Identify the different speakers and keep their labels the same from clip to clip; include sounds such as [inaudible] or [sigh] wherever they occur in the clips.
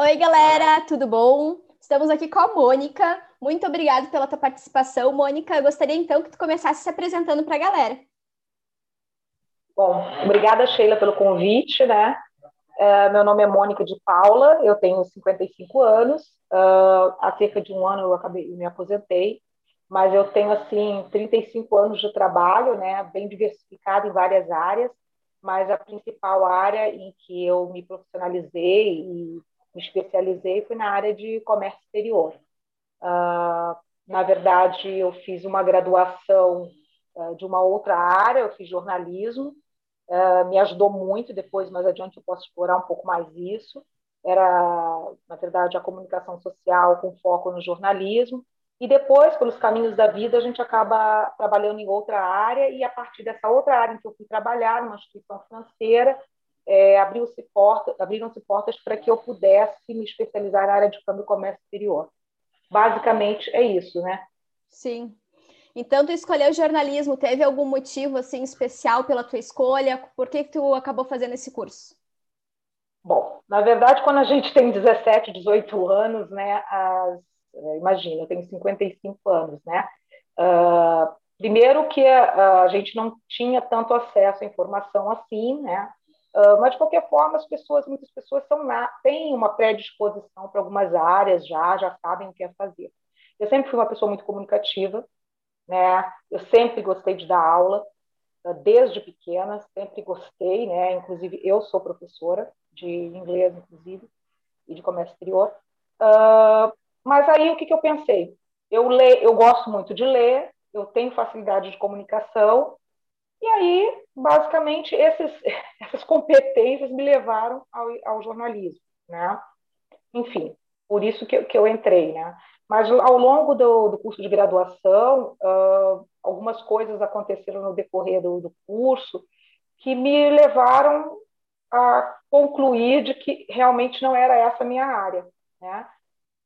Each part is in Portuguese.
Speaker 1: Oi, galera, tudo bom? Estamos aqui com a Mônica. Muito obrigada pela tua participação, Mônica. Eu gostaria então que tu começasse se apresentando para a galera.
Speaker 2: Bom, obrigada, Sheila, pelo convite, né? Uh, meu nome é Mônica de Paula, eu tenho 55 anos. Uh, há cerca de um ano eu acabei, me aposentei, mas eu tenho assim 35 anos de trabalho, né? Bem diversificado em várias áreas, mas a principal área em que eu me profissionalizei e me especializei foi na área de comércio exterior. Uh, na verdade, eu fiz uma graduação de uma outra área, eu fiz jornalismo, uh, me ajudou muito. Depois, mais adiante, eu posso explorar um pouco mais isso. Era, na verdade, a comunicação social com foco no jornalismo. E depois, pelos caminhos da vida, a gente acaba trabalhando em outra área, e a partir dessa outra área em que eu fui trabalhar, numa instituição financeira, é, abriu-se porta, abriram-se portas para que eu pudesse me especializar na área de câmbio e comércio exterior. Basicamente é isso, né?
Speaker 1: Sim. Então, tu escolheu jornalismo, teve algum motivo assim especial pela tua escolha? Por que, que tu acabou fazendo esse curso?
Speaker 2: Bom, na verdade, quando a gente tem 17, 18 anos, né, as, é, imagina, eu tenho 55 anos, né? Uh, primeiro que a, a, gente não tinha tanto acesso à informação assim, né? Uh, mas de qualquer forma, as pessoas, muitas pessoas são têm uma predisposição para algumas áreas já, já sabem o que é fazer. Eu sempre fui uma pessoa muito comunicativa, né? Eu sempre gostei de dar aula, eh, desde pequena, sempre gostei, né? Inclusive, eu sou professora de inglês, inclusive, e de comércio exterior. Uh, mas aí, o que, que eu pensei? Eu, le, eu gosto muito de ler, eu tenho facilidade de comunicação, e aí, basicamente, esses, [laughs] essas competências me levaram ao, ao jornalismo, né? Enfim, por isso que, que eu entrei, né? Mas ao longo do, do curso de graduação, uh, algumas coisas aconteceram no decorrer do, do, curso que me levaram a concluir de que realmente não era essa a minha área, né?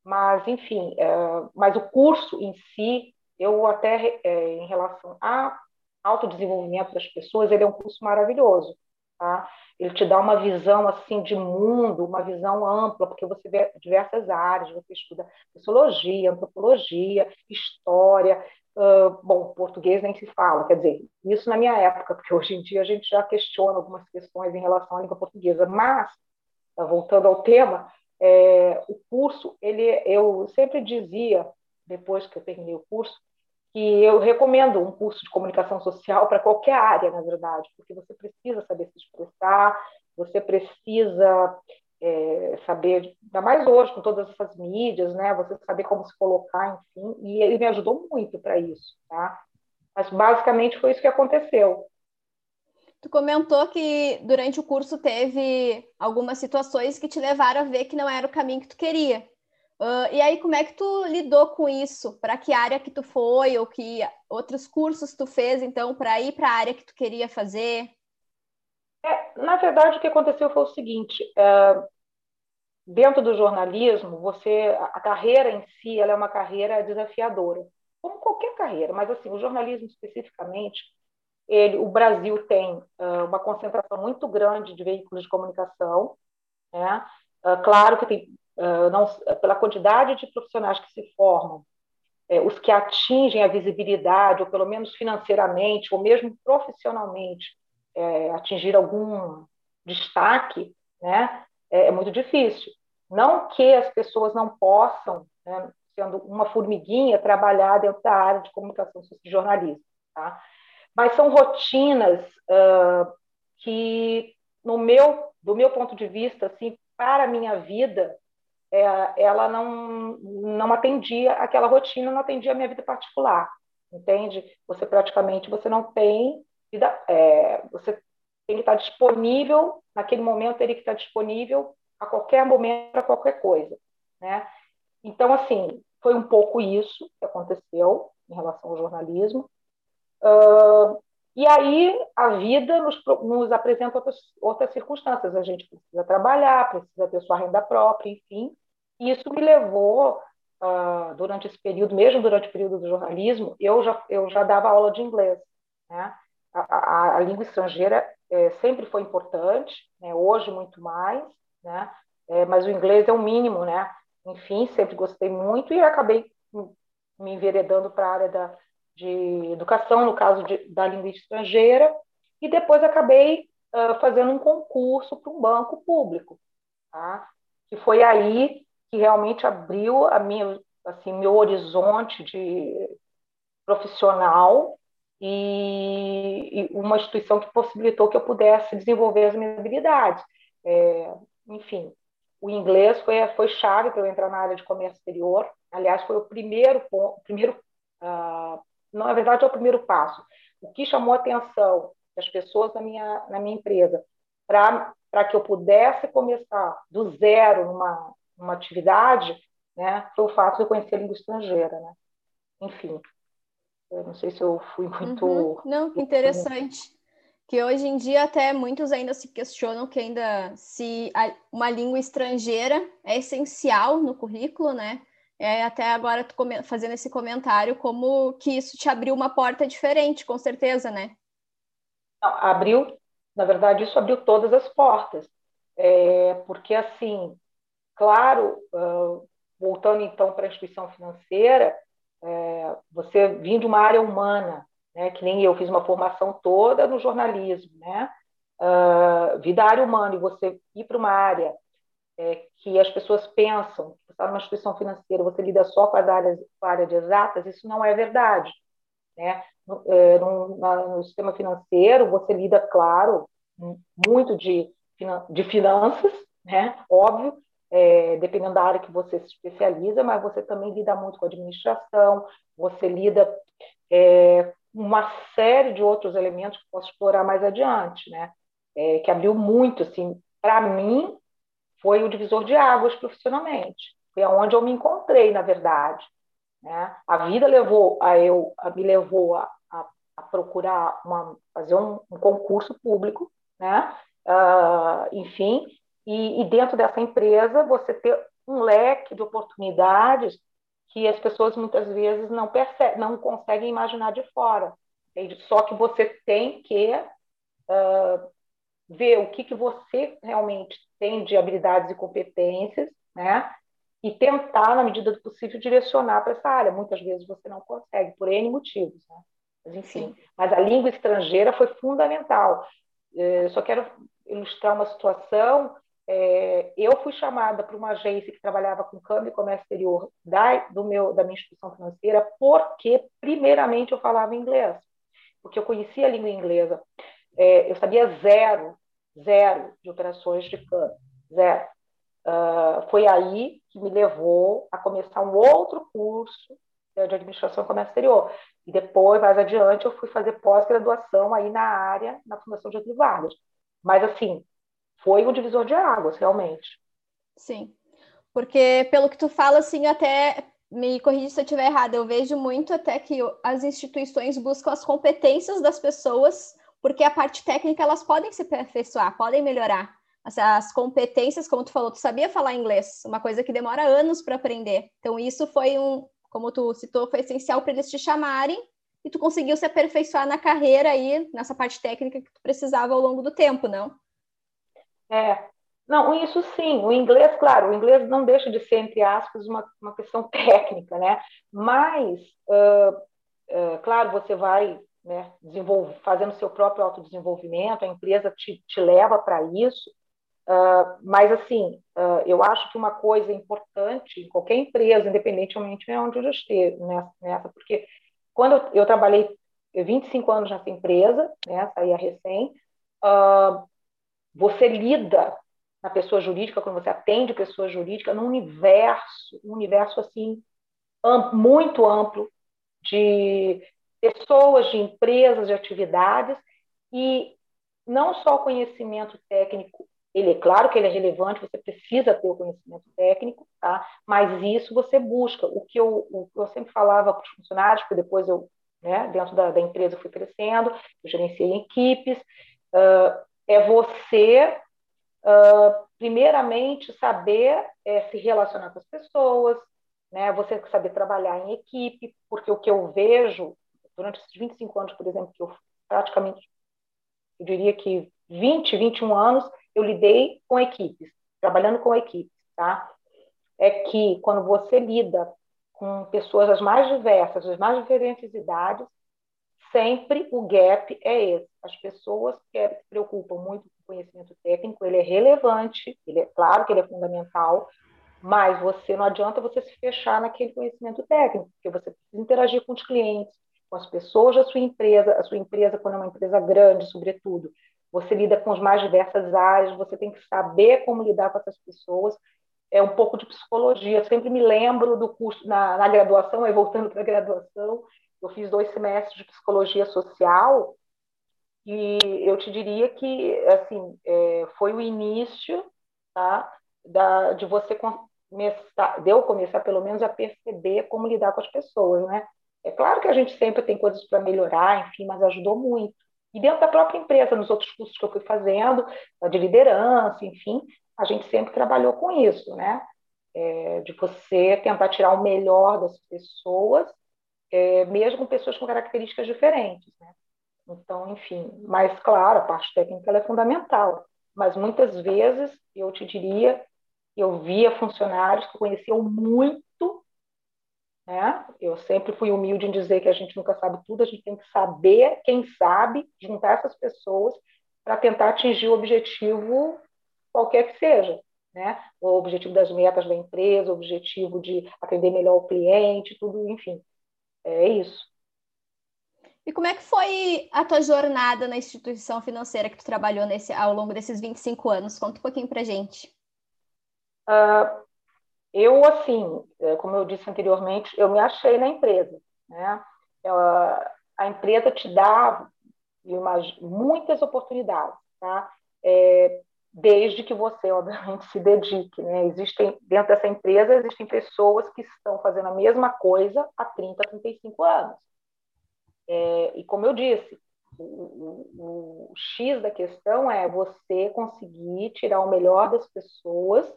Speaker 2: Mas, enfim, uh, mas o curso em si, eu até, uh, em relação a autodesenvolvimento das pessoas, ele é um curso maravilhoso, tá? ele te dá uma visão assim de mundo, uma visão ampla, porque você vê diversas áreas, você estuda sociologia, antropologia, história, uh, bom, português nem se fala, quer dizer, isso na minha época, porque hoje em dia a gente já questiona algumas questões em relação à língua portuguesa, mas, uh, voltando ao tema, é, o curso, ele, eu sempre dizia, depois que eu terminei o curso, que eu recomendo um curso de comunicação social para qualquer área, na verdade, porque você precisa saber se expressar, você precisa é, saber, ainda mais hoje com todas essas mídias, né? Você saber como se colocar, enfim, e ele me ajudou muito para isso, tá? Mas basicamente foi isso que aconteceu.
Speaker 1: Tu comentou que durante o curso teve algumas situações que te levaram a ver que não era o caminho que tu queria. Uh, e aí, como é que tu lidou com isso? Para que área que tu foi ou que outros cursos tu fez, então, para ir para a área que tu queria fazer?
Speaker 2: É, na verdade, o que aconteceu foi o seguinte: é, dentro do jornalismo, você a carreira em si ela é uma carreira desafiadora, como qualquer carreira, mas assim, o jornalismo especificamente, ele, o Brasil tem uh, uma concentração muito grande de veículos de comunicação, né? Claro que tem não, pela quantidade de profissionais que se formam, é, os que atingem a visibilidade, ou pelo menos financeiramente, ou mesmo profissionalmente, é, atingir algum destaque, né, é, é, muito difícil. Não que as pessoas não possam, né, sendo uma formiguinha, trabalhar dentro da área de comunicação e jornalismo, tá? mas são rotinas uh, que, no meu, do meu ponto de vista, assim, para a minha vida, é, ela não, não atendia aquela rotina, não atendia a minha vida particular, entende? Você praticamente você não tem vida, é, você tem que estar disponível naquele momento, teria que estar disponível a qualquer momento para qualquer coisa, né? Então assim foi um pouco isso que aconteceu em relação ao jornalismo. Uh, e aí a vida nos, nos apresenta outras, outras circunstâncias. A gente precisa trabalhar, precisa ter sua renda própria, enfim. Isso me levou, uh, durante esse período, mesmo durante o período do jornalismo, eu já, eu já dava aula de inglês. Né? A, a, a língua estrangeira é, sempre foi importante, né? hoje muito mais. Né? é, mas o inglês é o mínimo, né? Enfim, sempre gostei muito e acabei me enveredando para a área da, de educação, no caso de, da língua estrangeira, e depois acabei uh, fazendo um concurso para um banco público, tá? que foi aí que realmente abriu a minha, assim, meu horizonte de profissional e, e, uma instituição que possibilitou que eu pudesse desenvolver as minhas habilidades. É, enfim, o inglês foi, foi chave para eu entrar na área de comércio exterior. Aliás, foi o primeiro ponto, primeiro, uh, na verdade, é o primeiro passo. O que chamou a atenção das pessoas na minha, na minha empresa para que eu pudesse começar do zero numa, numa atividade, né, foi o fato de eu conhecer a língua estrangeira, né? Enfim, eu não sei se eu fui muito...
Speaker 1: Uhum. Não, que interessante. Que hoje em dia até muitos ainda se questionam que ainda se uma língua estrangeira é essencial no currículo, né? É, até agora tu fazendo esse comentário como que isso te abriu uma porta diferente, com certeza, né?
Speaker 2: Não, abriu, na verdade, isso abriu todas as portas. É, porque, assim, claro, uh, voltando então para a instituição financeira, é, você vindo de uma área humana, né, que nem eu fiz uma formação toda no jornalismo, né, uh, vida área humana, e você ir para uma área é, que as pessoas pensam, que você está numa instituição financeira, você lida só com as áreas, com a área de exatas, isso não é verdade. Né? No, é, no, no, sistema financeiro, você lida, claro, muito de, de finanças, né? óbvio, é, dependendo da área que você se especializa, mas você também lida muito com administração, você lida é, uma série de outros elementos que posso explorar mais adiante, né? É, que abriu muito, assim, para mim, foi o divisor de águas profissionalmente. Foi aonde eu me encontrei, na verdade. Né? A vida levou a eu, a, me levou a, a, a procurar uma, fazer um, um, concurso público, né? Uh, enfim, e, e, dentro dessa empresa você ter um leque de oportunidades que as pessoas muitas vezes não percebem, não conseguem imaginar de fora. Entende? Só que você tem que uh, ver o que, que você realmente tem de habilidades e competências, né? e tentar, na medida do possível, direcionar para essa área. Muitas vezes você não consegue, por N motivos. Né? Mas, enfim, mas a língua estrangeira foi fundamental. É, só quero ilustrar uma situação. É, eu fui chamada para uma agência que trabalhava com câmbio e comércio exterior da, do meu, da minha instituição financeira porque, primeiramente, eu falava inglês, porque eu conhecia a língua inglesa. É, eu sabia zero, zero de operações de câmbio, zero. Uh, foi aí que me levou a começar um outro curso né, de administração e comércio exterior. E depois, mais adiante, eu fui fazer pós-graduação aí na área, na Fundação de Vargas. Mas, assim, foi um divisor de águas, realmente.
Speaker 1: Sim, porque pelo que tu fala, assim, até me corrija se eu estiver errada, eu vejo muito até que as instituições buscam as competências das pessoas, porque a parte técnica elas podem se aperfeiçoar, podem melhorar as competências, como tu falou, tu sabia falar inglês, uma coisa que demora anos para aprender. Então, isso foi um, como tu citou, foi essencial para eles te chamarem e tu conseguiu se aperfeiçoar na carreira aí, nessa parte técnica que tu precisava ao longo do tempo, não?
Speaker 2: É, não, isso sim, o inglês, claro, o inglês não deixa de ser, entre aspas, uma, uma questão [laughs] técnica, né? Mas, uh, uh, claro, você vai né, fazendo seu próprio autodesenvolvimento, a empresa te, te leva para isso, Uh, mas, assim, uh, eu acho que uma coisa importante em qualquer empresa, independentemente de onde eu esteja, nessa, porque quando eu, eu, trabalhei 25 anos nessa empresa, né, saía recém, uh, você lida na pessoa jurídica, quando você atende pessoa jurídica, num universo, um universo, assim, amplo, muito amplo de pessoas, de empresas, de atividades, e não só conhecimento técnico ele é claro que ele é relevante, você precisa ter o conhecimento técnico, tá? Mas isso você busca. O que eu, o que eu sempre falava para os funcionários, porque depois eu, né, dentro da, da empresa fui crescendo, eu gerenciei equipes, uh, é você uh, primeiramente saber é, se relacionar com as pessoas, né? Você saber trabalhar em equipe, porque o que eu vejo durante esses 25 anos, por exemplo, que eu praticamente, eu diria que 20, 21 anos, eu lidei com equipes. trabalhando com equipes, tá? É que quando você lida com pessoas das mais diversas, das mais diferentes idades, sempre o gap é esse. As pessoas que se preocupam muito com o conhecimento técnico, ele é relevante, ele é claro que ele é fundamental, mas você não adianta você se fechar naquele conhecimento técnico, porque você precisa interagir com os clientes, com as pessoas da sua empresa, a sua empresa quando é uma empresa grande, sobretudo, você lida com as mais diversas áreas, você tem que saber como lidar com essas pessoas. É um pouco de psicologia. Eu sempre me lembro do curso na, na graduação, aí voltando para a graduação, eu fiz dois semestres de psicologia social e eu te diria que assim é, foi o início tá, da, de você começar, de eu começar pelo menos a perceber como lidar com as pessoas, né? É claro que a gente sempre tem coisas para melhorar, enfim, mas ajudou muito. E dentro da própria empresa, nos outros cursos que eu fui fazendo, de liderança, enfim, a gente sempre trabalhou com isso, né? É, de você tentar tirar o melhor das pessoas, é, mesmo pessoas com características diferentes, né? Então, enfim, mas claro, a parte técnica é fundamental. Mas muitas vezes eu te diria eu via funcionários que conheciam muito, né? Eu sempre fui humilde em dizer que a gente nunca sabe tudo, a gente tem que saber quem sabe, juntar essas pessoas para tentar atingir o objetivo qualquer que seja, né? O objetivo das metas da empresa, o objetivo de atender melhor o cliente, tudo, enfim. É isso.
Speaker 1: E como é que foi a tua jornada na instituição financeira que tu trabalhou nesse, ao longo desses 25 anos? Conta um pouquinho para gente.
Speaker 2: Uh, eu, assim, é, como eu disse anteriormente, eu me achei na empresa. Né? a empresa te dá imagino, muitas oportunidades, tá? É, desde que você, obviamente, se dedique. Né? Existem, dentro dessa empresa, existem pessoas que estão fazendo a mesma coisa há 30, 35 anos. É, e como eu disse, o, o, o, X da questão é você conseguir tirar o melhor das pessoas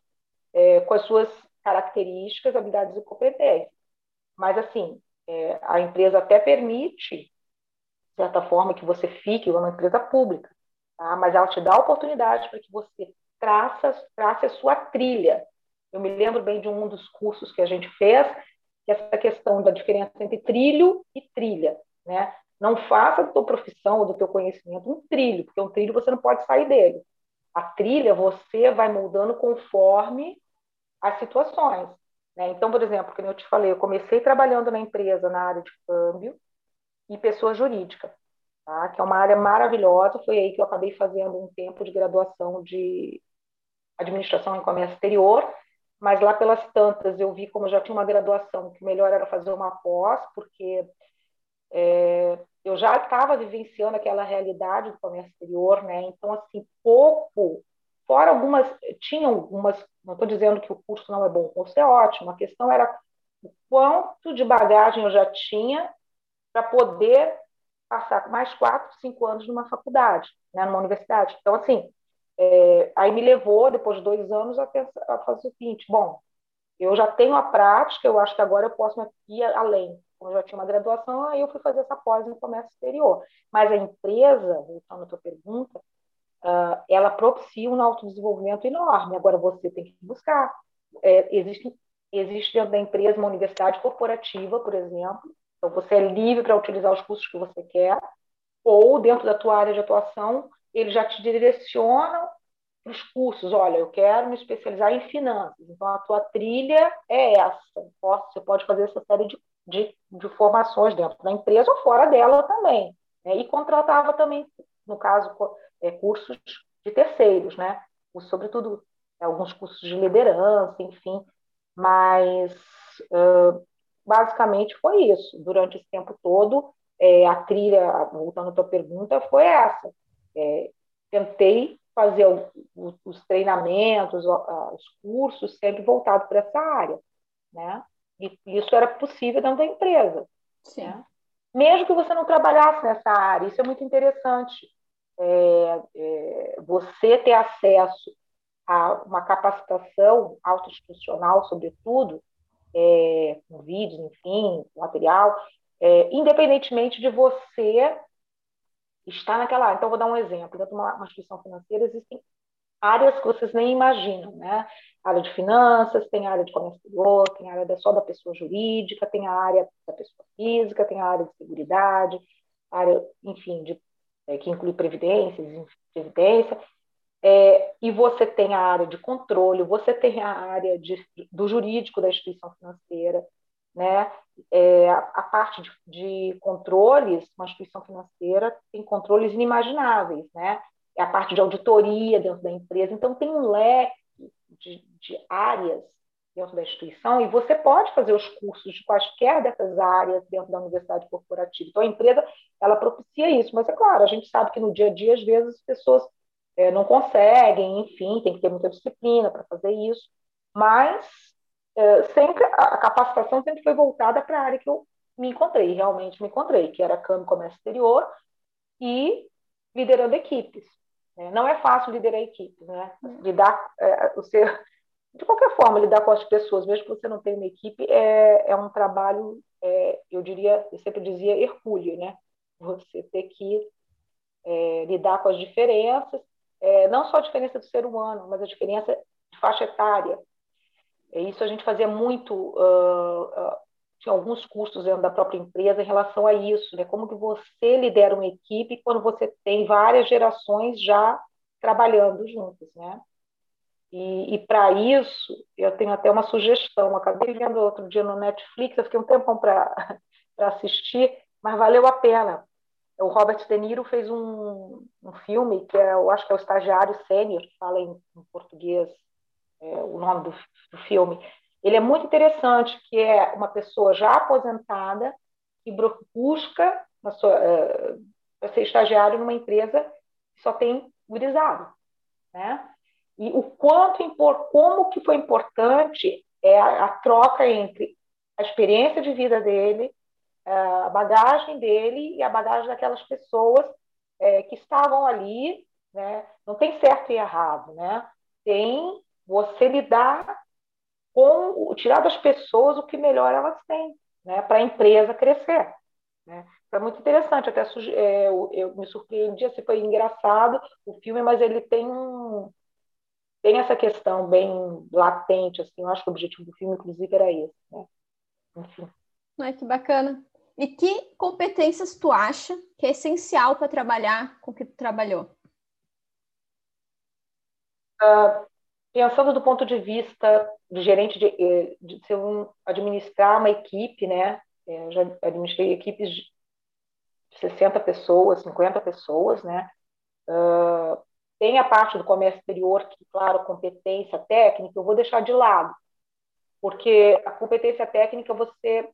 Speaker 2: é, com as suas características, habilidades e competências. Mas, assim, é, a empresa até permite, de certa forma, que você fique uma empresa pública, tá? mas ela te dá a oportunidade para que você traça, trace a sua trilha. Eu me lembro bem de um dos cursos que a gente fez, que é essa questão da diferença entre trilho e trilha. Né? Não faça da tua profissão ou do teu conhecimento um trilho, porque um trilho você não pode sair dele. A trilha você vai moldando conforme as situações. Né? Então, por exemplo, como eu te falei, eu comecei trabalhando na empresa na área de câmbio e pessoa jurídica, tá? que é uma área maravilhosa. Foi aí que eu acabei fazendo um tempo de graduação de administração em comércio exterior, mas lá pelas tantas eu vi como eu já tinha uma graduação que melhor era fazer uma pós, porque é, eu já estava vivenciando aquela realidade do comércio exterior, né? Então, assim, pouco Fora algumas, tinham algumas, não estou dizendo que o curso não é bom, o curso é ótimo, a questão era o quanto de bagagem eu já tinha para poder passar mais quatro, cinco anos numa faculdade, né, numa universidade. Então, assim, é, aí me levou, depois de dois anos, a, pensar, a fazer o seguinte, bom, eu já tenho a prática, eu acho que agora eu posso ir além. Eu já tinha uma graduação, aí eu fui fazer essa pós em comércio exterior. Mas a empresa, voltando à tua pergunta, uh, ela propicia um autodesenvolvimento enorme. Agora você tem que buscar. É, existe, existe dentro da empresa uma universidade corporativa, por exemplo, então você é livre para utilizar os cursos que você quer, ou dentro da tua área de atuação, eles já te direcionam para os cursos. Olha, eu quero me especializar em finanças, então a tua trilha é essa. Você pode fazer essa série de, de, de formações dentro da empresa ou fora dela também. Né? E contratava também, no caso, é, cursos de terceiros, né? Sobretudo alguns cursos de liderança, enfim. Mas uh, basicamente foi isso. Durante esse tempo todo, é, a trilha, voltando à tua pergunta, foi essa. É, tentei fazer o, o, os treinamentos, os cursos, sempre voltado para essa área, né? E isso era possível dentro da empresa. Sim. Né? Mesmo que você não trabalhasse nessa área, isso é muito interessante é, é, você ter acesso a uma capacitação autoinstitucional, sobretudo, é, com vídeos, enfim, material, é, independentemente de você estar naquela área. Então, vou dar um exemplo. Dentro de uma, uma instituição financeira existem áreas que vocês nem imaginam, né? área de finanças, tem área de comércio exterior, tem área só da pessoa jurídica, tem a área da pessoa física, tem a área de seguridade, área, enfim, de, é, que inclui previdências, previdência, é, e você tem a área de controle, você tem a área de, do jurídico da instituição financeira, né? É, a, parte de, de controles, uma instituição financeira tem controles inimagináveis, né? É a parte de auditoria dentro da empresa, então tem um leque de, de áreas dentro da instituição e você pode fazer os cursos de quaisquer dessas áreas dentro da universidade corporativa. Então, a empresa, ela propicia isso, mas é claro, a gente sabe que no dia a dia, às vezes, as pessoas é, não conseguem, enfim, tem que ter muita disciplina para fazer isso, mas é, sempre a capacitação sempre foi voltada para a área que eu me encontrei, realmente me encontrei, que era câmbio comércio exterior e liderando equipes. É, não é fácil liderar equipes, né? Lidar, é, você, de qualquer forma, lidar com as pessoas, mesmo que você não tenha uma equipe, é, é um trabalho, é, eu diria, eu sempre dizia hercúleo, né? Você ter que é, lidar com as diferenças, é, não só a diferença do ser humano, mas a diferença de faixa etária. isso a gente fazia muito uh, uh, tinha alguns custos dentro da própria empresa em relação a isso, né? Como que você lidera uma equipe quando você tem várias gerações já trabalhando juntas, né? E, e para isso, eu tenho até uma sugestão. Acabei vendo outro dia no Netflix, eu fiquei um tempão para [laughs] assistir, mas valeu a pena. O Robert De Niro fez um, um filme que é, eu acho que é o Estagiário Sênior, fala em, em português é, o nome do, do filme, ele é muito interessante, que é uma pessoa já aposentada que busca sua, uh, ser estagiário numa empresa que só tem gurizado, né? E o quanto, como que foi importante é a, a troca entre a experiência de vida dele, a bagagem dele e a bagagem daquelas pessoas é, que estavam ali, né? Não tem certo e errado, né? Tem você lidar com tirar das pessoas o que melhor elas têm, né, para a empresa crescer. Né? Foi muito interessante, até é, eu, eu, me surpreendi, assim, foi engraçado o filme, mas ele tem um tem essa questão bem latente, assim, eu acho que o objetivo do filme, inclusive, era esse, né? Enfim.
Speaker 1: Ai, que bacana. E que competências tu acha que é essencial para trabalhar com o que tu trabalhou?
Speaker 2: Uh, pensando do ponto de vista do gerente de, eh, de, um, administrar uma equipe, né? Eu já administrei equipes de 60 pessoas, 50 pessoas, né? Uh, tem a parte do comércio exterior, que, claro, competência técnica, eu vou deixar de lado, porque a competência técnica você,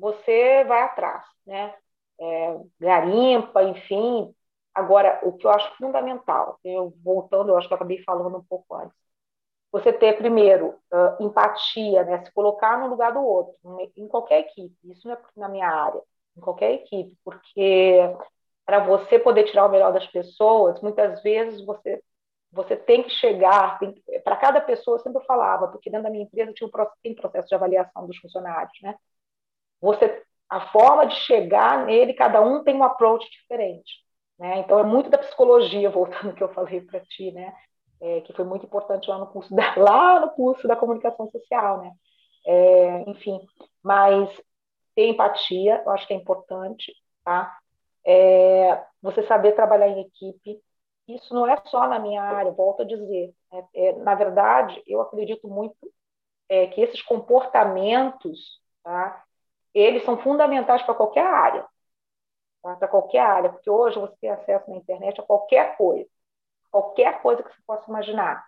Speaker 2: você vai atrás, né? É, garimpa, enfim. Agora, o que eu acho fundamental, eu voltando, eu acho que eu acabei falando um pouco antes, você ter, primeiro, uh, empatia, né? se colocar no lugar do outro, em qualquer equipe. Isso não é na minha área, em qualquer equipe, porque para você poder tirar o melhor das pessoas, muitas vezes você você tem que chegar, para cada pessoa, eu sempre falava, porque dentro da minha empresa tinha um, tem processo de avaliação dos funcionários, né? Você, a forma de chegar nele, cada um tem um approach diferente, né? Então é muito da psicologia, voltando ao que eu falei para ti, né? é, que foi muito importante lá no curso da, [laughs] lá no curso da comunicação social, né? É, enfim, mas ter empatia, eu acho que é importante, tá? É, você saber trabalhar em equipe, isso não é só na minha área, volto a dizer. Né? É, na verdade, eu acredito muito é, que esses comportamentos, tá? Eles são fundamentais para qualquer área, tá? para qualquer área, porque hoje você tem acesso na internet a qualquer coisa qualquer coisa que você possa imaginar.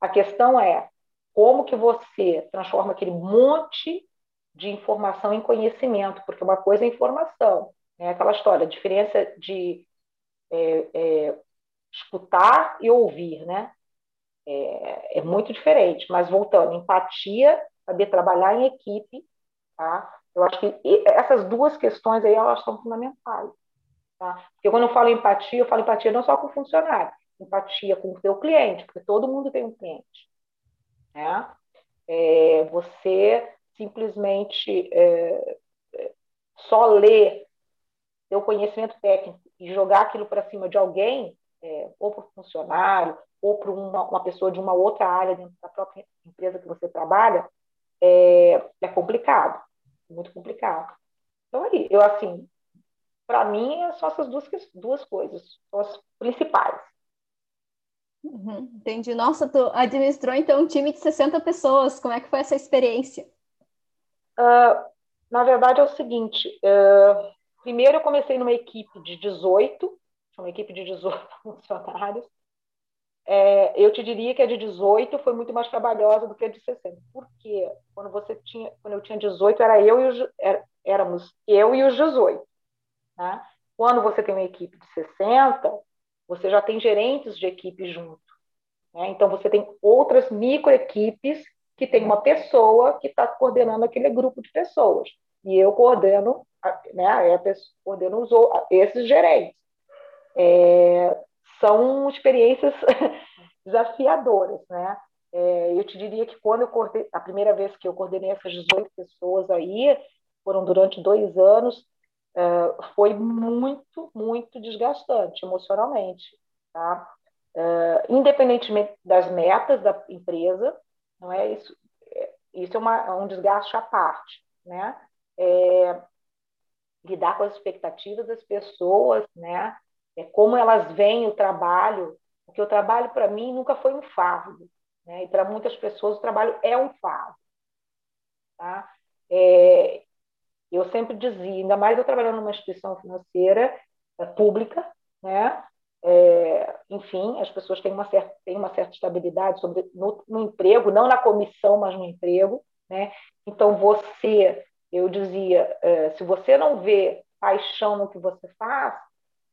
Speaker 2: A questão é como que você transforma aquele monte de informação em conhecimento, porque uma coisa é informação, né? aquela história, a diferença de é, é, escutar e ouvir, né? É, é, muito diferente, mas voltando, empatia, saber trabalhar em equipe, tá? Eu acho que essas duas questões aí, elas são fundamentais, tá? Porque quando eu falo empatia, eu falo empatia não só com o funcionário, empatia com o seu cliente, porque todo mundo tem um cliente. Né? É, você simplesmente é, é só ler seu conhecimento técnico e jogar aquilo para cima de alguém é, ou para o funcionário, ou para uma, uma, pessoa de uma outra área dentro da própria empresa que você trabalha, é, é complicado, muito complicado. Então, aí, eu, assim, para mim, são essas duas, duas coisas, são as principais.
Speaker 1: Uhum, entendi. Nossa, tu administrou, então, um time de 60 pessoas. Como é que foi essa experiência?
Speaker 2: Uh, na verdade, é o seguinte, uh, primeiro eu comecei numa equipe de 18, uma equipe de 18 [laughs] funcionários, é, eu te diria que a de 18 foi muito mais trabalhosa do que a de 60. Porque quando você tinha, quando eu tinha 18, era eu e os, era, éramos eu e os 18. Né? Quando você tem uma equipe de 60, você já tem gerentes de equipe junto. Né? Então você tem outras microequipes que tem uma pessoa que está coordenando aquele grupo de pessoas. E eu coordeno, né, coordeno os, esses gerentes. É, são experiências [laughs] desafiadoras, né? É, eu te diria que quando eu coordenei, a primeira vez que eu coordenei essas 18 pessoas aí, foram durante dois anos, é, foi muito, muito desgastante emocionalmente, tá? É, independentemente das metas da empresa, não é isso? É, isso é, uma, é um desgaste à parte, né? É, lidar com as expectativas das pessoas, né? É, como elas veem o trabalho, porque o trabalho para mim nunca foi um fardo, né? e para muitas pessoas o trabalho é um fardo. Tá? É, eu sempre dizia, ainda mais eu trabalhando numa instituição financeira é, pública, né? É, enfim, as pessoas têm uma certa, têm uma certa estabilidade sobre, no, no, emprego, não na comissão, mas no emprego. Né? Então, você, eu dizia, é, se você não vê paixão no que você faz,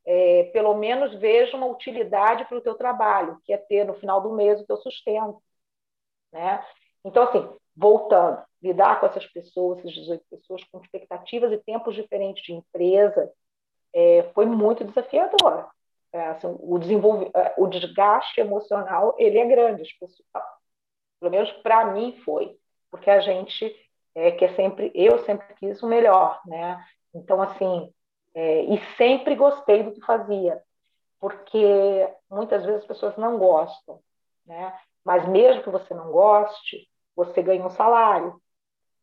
Speaker 2: é, pelo menos veja uma utilidade para o teu trabalho, que é ter no final do mês o teu sustento. Né? Então, assim, voltando, lidar com essas pessoas, essas 18 pessoas, com expectativas e tempos diferentes de empresa, é, foi muito desafiador. É, assim, o, desenvolve, é, o desgaste emocional ele é grande, as pessoas, pelo menos para mim foi, porque a gente é, quer sempre, eu sempre quis o melhor, né? Então, assim, é, e sempre gostei do que fazia, porque muitas vezes as pessoas não gostam, né? Mas mesmo que você não goste, você ganha um salário.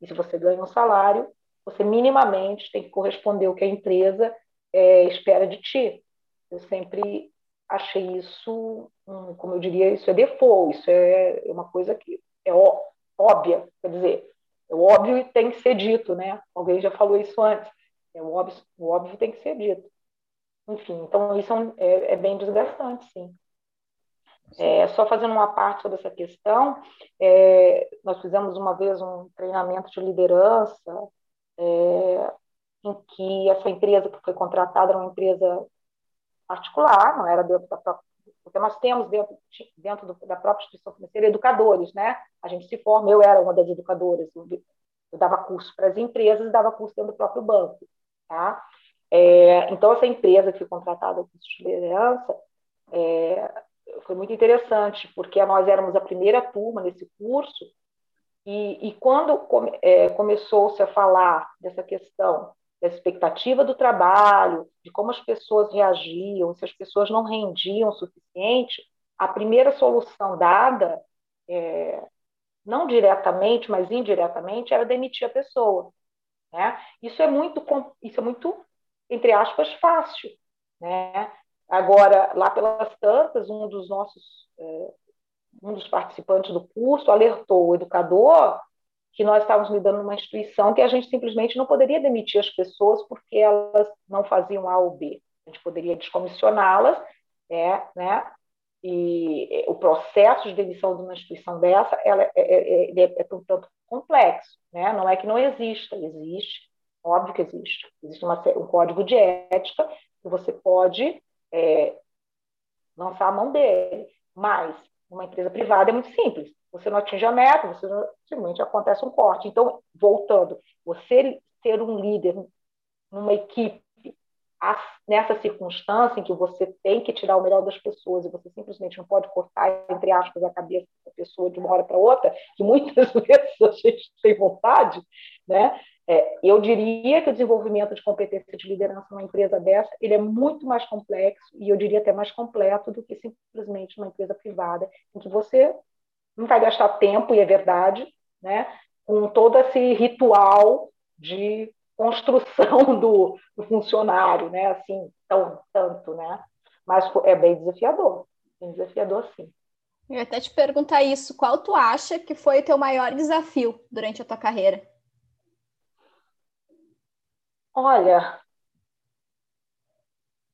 Speaker 2: E se você ganha um salário, você minimamente tem que corresponder o que a empresa é, espera de ti. Eu sempre achei isso, como eu diria, isso é default, isso é uma coisa que é óbvia, quer dizer, é óbvio e tem que ser dito, né? Alguém já falou isso antes. É, o, óbvio, o óbvio tem que ser dito. Enfim, então isso é, é, é bem desgastante, sim. É, só fazendo uma parte sobre essa questão, é, nós fizemos uma vez um treinamento de liderança, é, em que essa empresa que foi contratada era uma empresa particular, não era dentro da própria. Porque nós temos dentro, dentro do, da própria instituição financeira educadores, né? A gente se forma, eu era uma das educadoras, eu, eu dava curso para as empresas e dava curso dentro do próprio banco. Tá? É, então, essa empresa que foi contratada com de liderança é, foi muito interessante, porque nós éramos a primeira turma nesse curso, e, e quando come, é, começou-se a falar dessa questão da expectativa do trabalho, de como as pessoas reagiam, se as pessoas não rendiam o suficiente, a primeira solução dada, é, não diretamente, mas indiretamente, era demitir a pessoa. Né? Isso é muito, isso é muito, entre aspas, fácil. Né? Agora, lá pelas tantas, um dos nossos, é, um dos participantes do curso alertou o educador que nós estávamos lidando numa instituição que a gente simplesmente não poderia demitir as pessoas porque elas não faziam A ou B. A gente poderia descomissioná-las, é, né? E o processo de demissão de uma instituição dessa ela é, é, é, é, é um tanto complexo. Né? Não é que não exista, existe, óbvio que existe. Existe uma, um código de ética que você pode é, lançar a mão dele, mas uma empresa privada é muito simples. Você não atinge a meta, você não, simplesmente acontece um corte. Então, voltando, você ser um líder numa equipe nessa circunstância em que você tem que tirar o melhor das pessoas e você simplesmente não pode cortar, entre aspas, a cabeça da pessoa de uma hora para outra, que muitas [laughs] vezes a gente tem vontade, né? É, eu diria que o desenvolvimento de competência de liderança numa empresa dessa ele é muito mais complexo e eu diria até mais completo do que simplesmente uma empresa privada, em que você não vai gastar tempo, e é verdade, né, com todo esse ritual de construção [laughs] do, do funcionário, né, assim, tão, tanto, né, mas é bem desafiador, bem desafiador sim.
Speaker 1: Eu ia até te perguntar isso, qual tu acha que foi o teu maior desafio durante a tua carreira?
Speaker 2: Olha,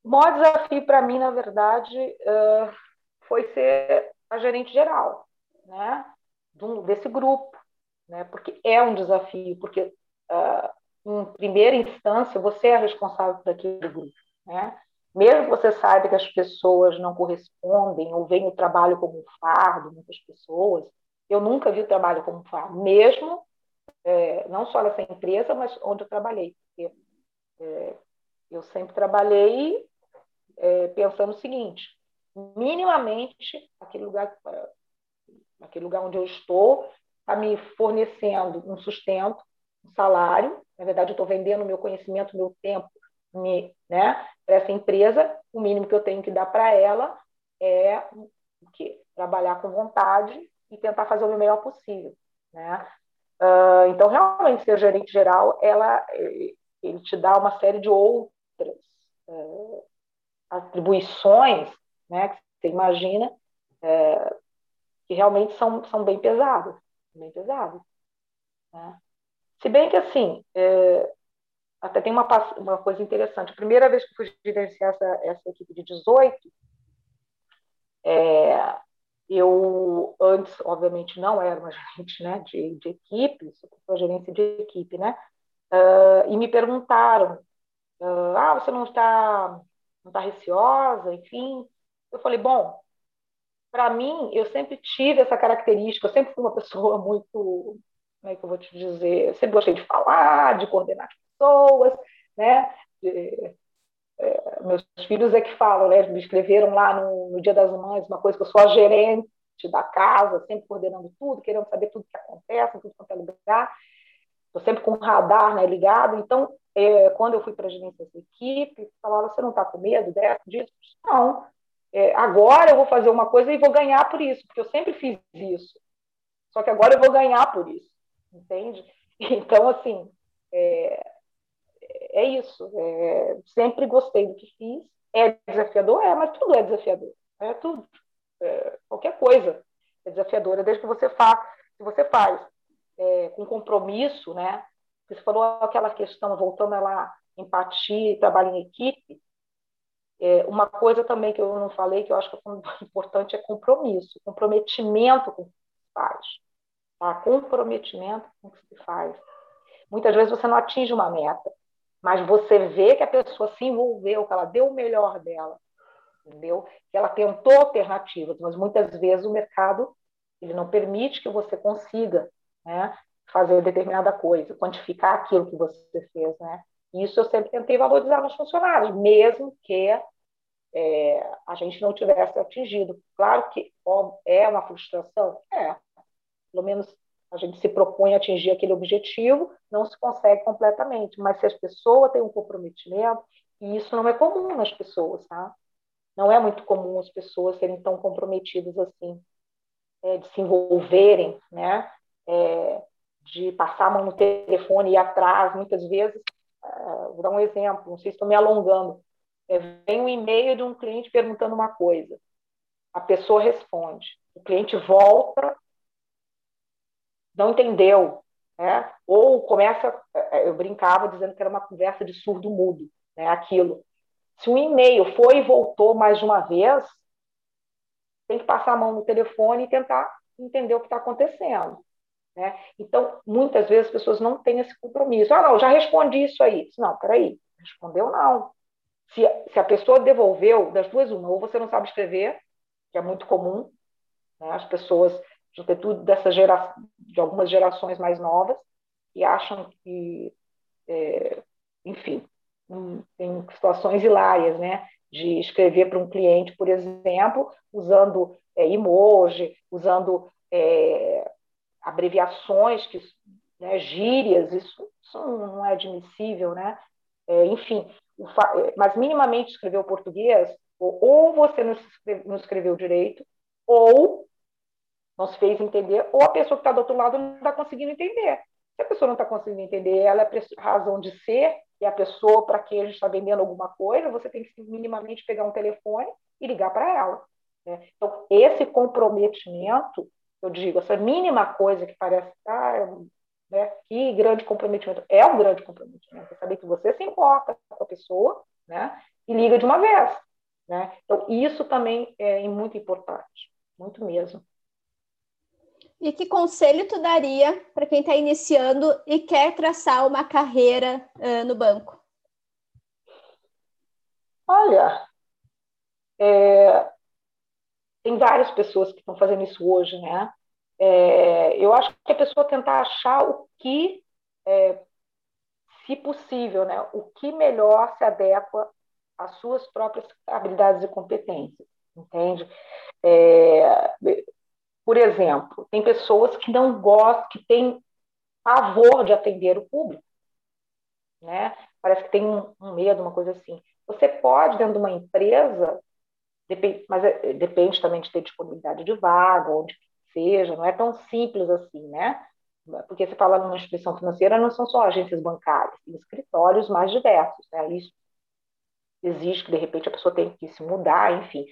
Speaker 2: o maior desafio para mim, na verdade, foi ser a gerente geral, né, desse grupo, né, porque é um desafio, porque em primeira instância você é responsável por aquele grupo, né, mesmo que você saiba que as pessoas não correspondem ou veem o trabalho como um fardo, muitas pessoas, eu nunca vi o trabalho como um fardo, mesmo é, não só nessa empresa, mas onde eu trabalhei, porque é, eu sempre trabalhei é, pensando o seguinte: minimamente aquele lugar, aquele lugar onde eu estou está me fornecendo um sustento, um salário. Na verdade, eu estou vendendo meu conhecimento, meu tempo, me, né, para essa empresa. O mínimo que eu tenho que dar para ela é o quê? Trabalhar com vontade e tentar fazer o melhor possível, né? Uh, então, realmente, ser gerente geral, ela ele te dá uma série de outras é, atribuições, né, que você imagina, é, que realmente são, são bem pesadas, bem pesadas. Né? Se bem que, assim, é, até tem uma, uma coisa interessante. A primeira vez que fui gerenciar essa, essa equipe de 18, é, eu antes, obviamente, não era uma [laughs] gerente né, de, de equipe, sou gerência de equipe, né? Uh, e me perguntaram, uh, ah, você não está não está receosa, enfim. Eu falei, bom, para mim, eu sempre tive essa característica, eu sempre fui uma pessoa [laughs] muito, como é que eu vou te dizer, eu sempre gostei de falar, de coordenar as pessoas, né? De, é, meus filhos é que falam, né? Me escreveram lá no, no Dia das Mães uma coisa que eu sou a gerente da casa, sempre coordenando tudo, querendo saber tudo que acontece, tudo quanto é lugar estou sempre com o radar né, ligado. Então, é, quando eu fui para a gerência da equipe, falava: você não está com medo disso? Não. É, agora eu vou fazer uma coisa e vou ganhar por isso, porque eu sempre fiz isso. Só que agora eu vou ganhar por isso, entende? [laughs] Então, assim, é, é isso. É, sempre gostei do que fiz. É desafiador? É, mas tudo é desafiador. É tudo. É, qualquer coisa é desafiadora, desde que você, fa que você faz é, com compromisso, né? Você falou aquela questão, voltando lá, empatia trabalho em equipe. É, uma coisa também que eu não falei, que eu acho que é [laughs] importante, é compromisso, comprometimento com o que faz. Tá? Comprometimento com o que se faz. Muitas vezes você não atinge uma meta, mas você vê que a pessoa se envolveu, que ela deu o melhor dela, entendeu? Que ela tentou alternativas, mas muitas vezes o mercado ele não permite que você consiga né? fazer determinada coisa, quantificar aquilo que você fez, né? Isso eu sempre tentei valorizar nos funcionários, mesmo que é, a gente não tivesse atingido. Claro que ó, é uma frustração, é. Pelo menos a gente se propõe a atingir aquele objetivo, não se consegue completamente. Mas se as pessoas têm um comprometimento, e isso não é comum nas pessoas, tá? Não é muito comum as pessoas serem tão comprometidas assim, é, de se envolverem, né? é, de passar a mão no telefone e ir atrás, muitas vezes, uh, vou dar um exemplo, não sei se estou me alongando, é, vem um e-mail de um cliente perguntando uma coisa, a pessoa responde, o cliente volta, não entendeu, né? ou começa, é, eu brincava dizendo que era uma conversa de surdo-mudo, né? aquilo. Se um e-mail foi e voltou mais de uma vez, tem que passar a mão no telefone e tentar entender o que está acontecendo. Né? Então, muitas vezes as pessoas não têm esse compromisso. Ah, não, já respondi isso aí. Não, peraí, respondeu não. Se, se a pessoa devolveu, das duas, uma, ou você não sabe escrever, que é muito comum, né? as pessoas, sobretudo dessa gera, de algumas gerações mais novas, e acham que, é, enfim, hum, tem situações hilárias, né? De escrever para um cliente, por exemplo, usando é, emoji, usando é, abreviações que né, gírias, isso, isso, não é admissível, né? É, enfim, mas minimamente escrever o português, ou, você não escreveu direito, ou não se fez entender, ou a pessoa que está do outro lado não está conseguindo entender. Se a pessoa não está conseguindo entender, ela é a razão de ser, e a pessoa para quem a gente está vendendo alguma coisa, você tem que minimamente pegar um telefone e ligar para ela. Né? Então, esse comprometimento, eu digo, essa mínima coisa que parece, ah, né, que grande comprometimento, é um grande comprometimento, é saber que você se importa com a pessoa né, e liga de uma vez. Né? Então, isso também é muito importante, muito mesmo.
Speaker 1: E que conselho tu daria para quem está iniciando e quer traçar uma carreira uh, no banco?
Speaker 2: Olha, é, tem várias pessoas que estão fazendo isso hoje, né? É, eu acho que a pessoa tentar achar o que, é, se possível, né? O que melhor se adequa às suas próprias habilidades e competências, entende? É, por exemplo, tem pessoas que não gostam, que têm pavor de atender o público, né? Parece que tem um, um medo, uma coisa assim. Você pode, dentro de uma empresa, mas é, depende também de ter disponibilidade de vaga, onde seja, não é tão simples assim, né? Porque você fala numa instituição financeira, não são só agências bancárias, tem escritórios mais diversos, né? Isso exige que, de repente, a pessoa tem que se mudar, enfim.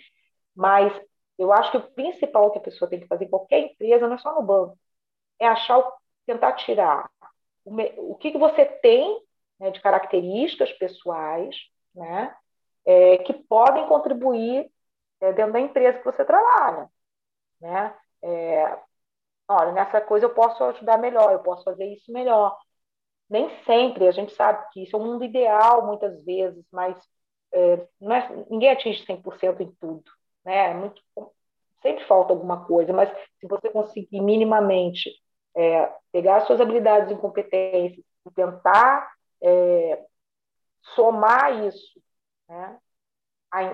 Speaker 2: Mas eu acho que o principal que a pessoa tem que fazer em qualquer empresa, não é só no banco, é achar, tentar tirar o, o que, que você tem né, de características pessoais, né, é, que podem contribuir é, dentro da empresa que você trabalha, né? É, olha, nessa coisa eu posso ajudar melhor, eu posso fazer isso melhor. Nem sempre, a gente sabe que isso é um mundo ideal muitas vezes, mas é, é, ninguém atinge 100% em tudo, né? É muito, sempre falta alguma coisa, mas se você conseguir minimamente é, pegar suas habilidades e competências e tentar é, somar isso né,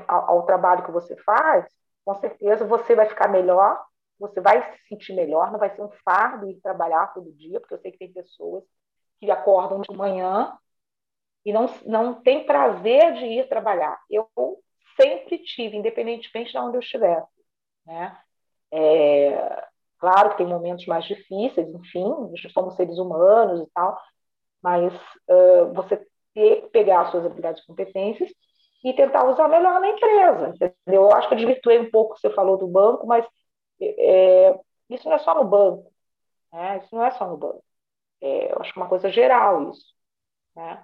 Speaker 2: ao, ao, trabalho que você faz, com certeza você vai ficar melhor, você vai se sentir melhor, não vai ser um fardo ir trabalhar todo dia, porque eu sei que tem pessoas que acordam de manhã e não, não tem prazer de ir trabalhar. Eu sempre tive, independentemente de onde eu estivesse. Né? É, claro que tem momentos mais difíceis, enfim, somos seres humanos e tal, mas uh, você ter, pegar as suas habilidades e competências e tentar usar melhor na empresa, entendeu? Eu acho que eu desvirtuei um pouco o que você falou do banco, mas é, isso não é só no banco, né? Isso não é só no banco. É, eu acho que é uma coisa geral isso, né?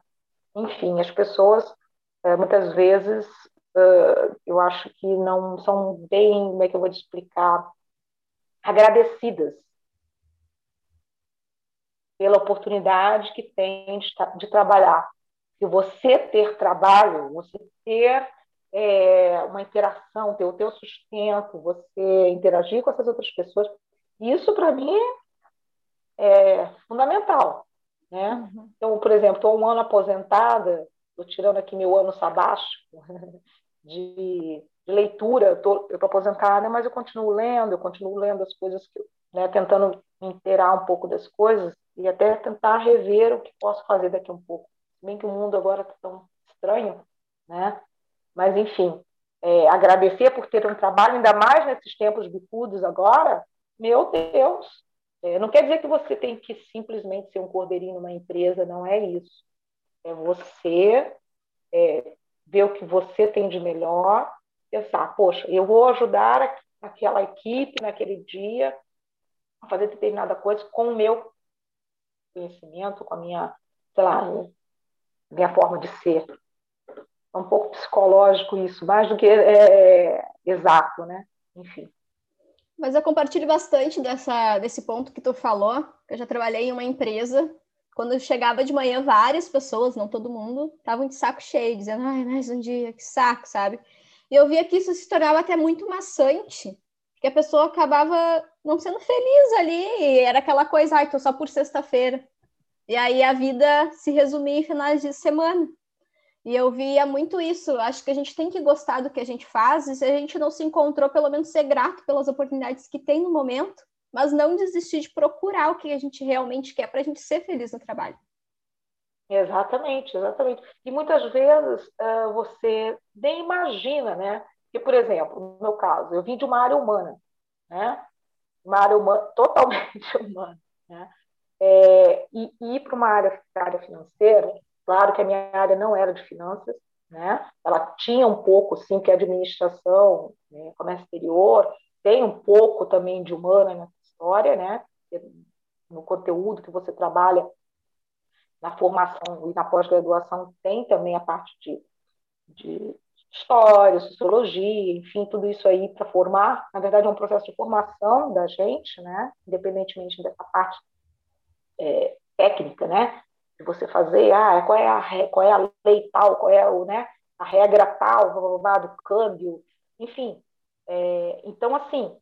Speaker 2: Enfim, as pessoas é, muitas vezes uh, eu acho que não são bem, como é que eu vou te explicar, agradecidas pela oportunidade que tem de, de trabalhar. E você ter trabalho, você ter é, uma interação, ter o teu sustento, você interagir com essas outras pessoas, isso para mim é fundamental. Né? Uhum. Então, por exemplo, estou um ano aposentada, estou tirando aqui meu ano sabático, [laughs] de, de leitura. Eu tô, estou aposentada, mas eu continuo lendo, eu continuo lendo as coisas, que, né, tentando inteirar um pouco das coisas e até tentar rever o que posso fazer daqui um pouco. Bem que o mundo agora está tão estranho, né? Mas, enfim, é, agradecer por ter um trabalho, ainda mais nesses tempos bicudos agora, meu Deus, é, não quer dizer que você tem que simplesmente ser um cordeirinho numa empresa, não é isso. É você é, ver o que você tem de melhor, pensar, poxa, eu vou ajudar aquela equipe naquele dia a fazer determinada coisa com o meu conhecimento, com a minha, sei lá, minha forma de ser. É um pouco psicológico isso, mais do que é, é, exato, né? Enfim.
Speaker 1: Mas eu compartilho bastante dessa, desse ponto que tu falou, eu já trabalhei em uma empresa quando chegava de manhã, várias pessoas, não todo mundo, estavam de saco cheio, dizendo, ai, mais um dia, que saco, sabe? E eu via que isso se tornava até muito maçante, que a pessoa acabava não sendo feliz ali, era aquela coisa, ai, tô só por sexta-feira. E aí a vida se resumia em finais de semana. E eu via muito isso. Acho que a gente tem que gostar do que a gente faz, e se a gente não se encontrou, pelo menos ser grato pelas oportunidades que tem no momento, mas não desistir de procurar o que a gente realmente quer para a gente ser feliz no trabalho.
Speaker 2: Exatamente, exatamente. E muitas vezes uh, você nem imagina, né? Que, por exemplo, no meu caso, eu vim de uma área humana, né? Uma área humana, [laughs] totalmente humana, né? É, e, ir para uma área, área financeira, claro que a minha área não era de finanças, né? Ela tinha um pouco, sim, que é administração, né? comércio exterior, tem um pouco também de humana na história, né? No conteúdo que você trabalha na formação e na pós-graduação tem também a parte de, de história, sociologia, enfim, tudo isso aí para formar. Na verdade, é um processo de formação da gente, né? Independentemente dessa parte é, técnica, né? De você fazer, ah, qual é a, qual é a lei tal, qual é o, né? A regra tal, do câmbio, enfim. É, então, assim,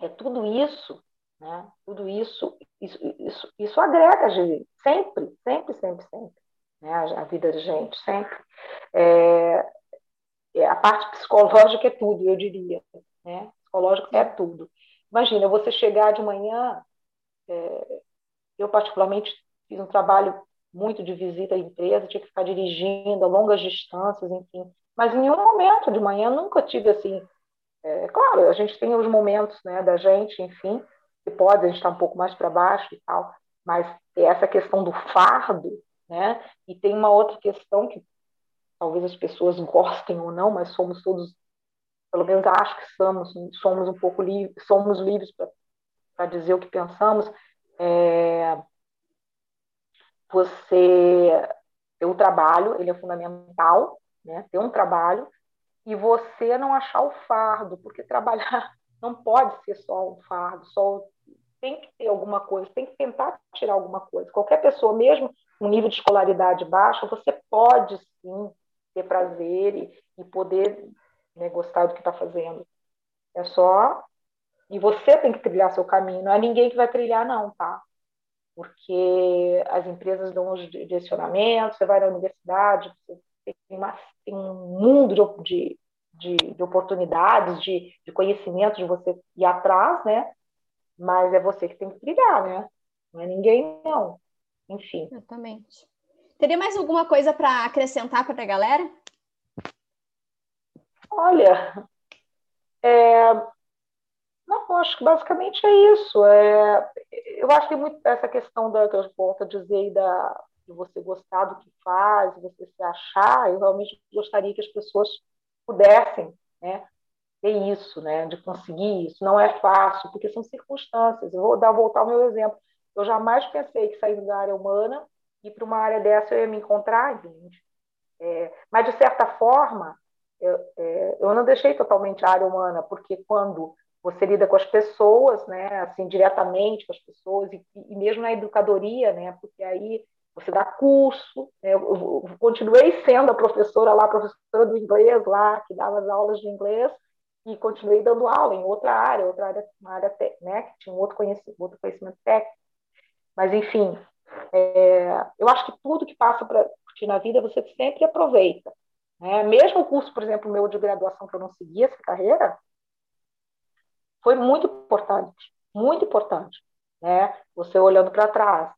Speaker 2: é tudo isso né? Tudo isso, isso, isso, isso agrega gente, sempre, sempre, sempre, sempre, né? a, vida da gente, sempre. É, é, a parte psicológica é tudo, eu diria. Né? Psicológico é tudo. Imagina, você chegar de manhã, é, eu particularmente fiz um trabalho muito de visita à empresa, tinha que ficar dirigindo a longas distâncias, enfim. Mas em nenhum momento de manhã nunca tive assim. É, claro, a gente tem os momentos né, da gente, enfim, que pode, a gente está um pouco mais para baixo e tal, mas essa questão do fardo, né? E tem uma outra questão que talvez as pessoas gostem ou não, mas somos todos, pelo menos acho que somos, somos um pouco livres, somos livres para dizer o que pensamos. É, você ter o trabalho, ele é fundamental, né? Ter um trabalho e você não achar o fardo, porque trabalhar [laughs] não pode ser só um fardo, só tem que ter alguma coisa, tem que tentar tirar alguma coisa. Qualquer pessoa, mesmo com nível de escolaridade baixo, você pode sim ter prazer e, e poder né, gostar do que está fazendo. É só. E você tem que trilhar seu caminho, não é ninguém que vai trilhar, não, tá? Porque as empresas dão os direcionamentos, você vai na universidade, você tem, uma, tem um mundo de, de, de oportunidades, de, de conhecimento de você ir atrás, né? mas é você que tem que brigar, né? Não é ninguém, não. Enfim.
Speaker 1: Exatamente. Teria mais alguma coisa para acrescentar para a galera?
Speaker 2: Olha, é... não, acho que basicamente é isso. É... Eu acho que tem muito essa questão da que eu volto a dizer da de você gostar do que faz, você se achar. Eu realmente gostaria que as pessoas pudessem, né, ter isso, né, de conseguir isso. Não é fácil, porque são circunstâncias. Eu vou dar voltar ao meu exemplo. Eu jamais pensei que sair da área humana e para uma área dessa eu ia me encontrar, gente. É, mas, de certa forma, eu, é, eu não deixei totalmente a área humana, porque quando você lida com as pessoas, né, assim, diretamente com as pessoas, e, e mesmo na educadoria, né, porque aí você dá curso, né, eu, continuei sendo a professora lá, professora do inglês lá, que dava as aulas de inglês, e continuei dando aula em outra área, outra área, uma área né, que tinha um outro conhecimento, outro conhecimento técnico. Mas, enfim, é, eu acho que tudo que passa para ti na vida você sempre aproveita. Né? Mesmo o curso, por exemplo, meu de graduação, que eu não segui essa carreira, foi muito importante, muito importante. Né? Você olhando para trás,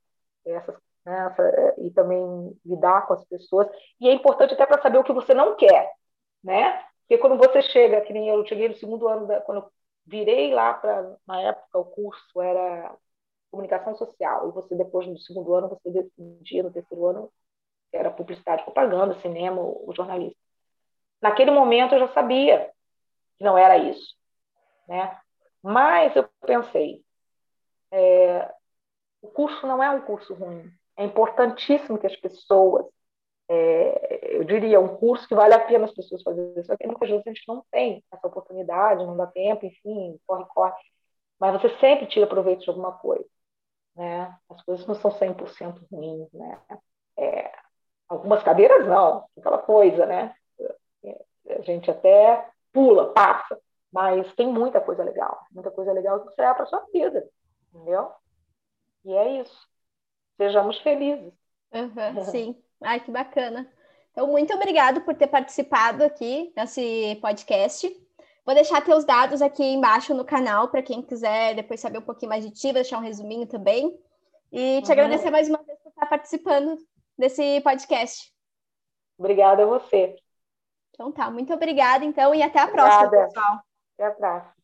Speaker 2: essas, né, essa, e também lidar com as pessoas. E é importante até para saber o que você não quer. Né? Porque quando você chega, que nem eu cheguei no segundo ano, da, quando eu virei lá para, na época, o curso era comunicação social, e você depois no segundo ano, você decidia no terceiro ano, era publicidade, propaganda, cinema, o jornalismo. Naquele momento eu já sabia que não era isso, né? Mas eu pensei, é, o curso não é um curso ruim. É importantíssimo que as pessoas é, eu diria, um curso que vale a pena as pessoas fazerem. Só que muitas vezes a gente não tem essa oportunidade, não dá tempo, enfim, corre, corre. Mas você sempre tira proveito de alguma coisa. Né? As coisas não são 100% ruins. Né? É, algumas cadeiras não, aquela coisa, né? A gente até pula, passa, mas tem muita coisa legal, muita coisa legal que você leva para sua vida, entendeu? E é isso. Sejamos felizes.
Speaker 1: Uhum, [laughs] sim. Ai, que bacana. Então, muito obrigado por ter participado aqui nesse podcast. Vou deixar teus dados aqui embaixo no canal para quem quiser depois saber um pouquinho mais de ti, vou deixar um resuminho também. E te uhum. agradecer mais uma vez por estar participando desse podcast.
Speaker 2: Obrigada a você.
Speaker 1: Então tá, muito obrigada então e até a obrigada. próxima, pessoal.
Speaker 2: Até a próxima.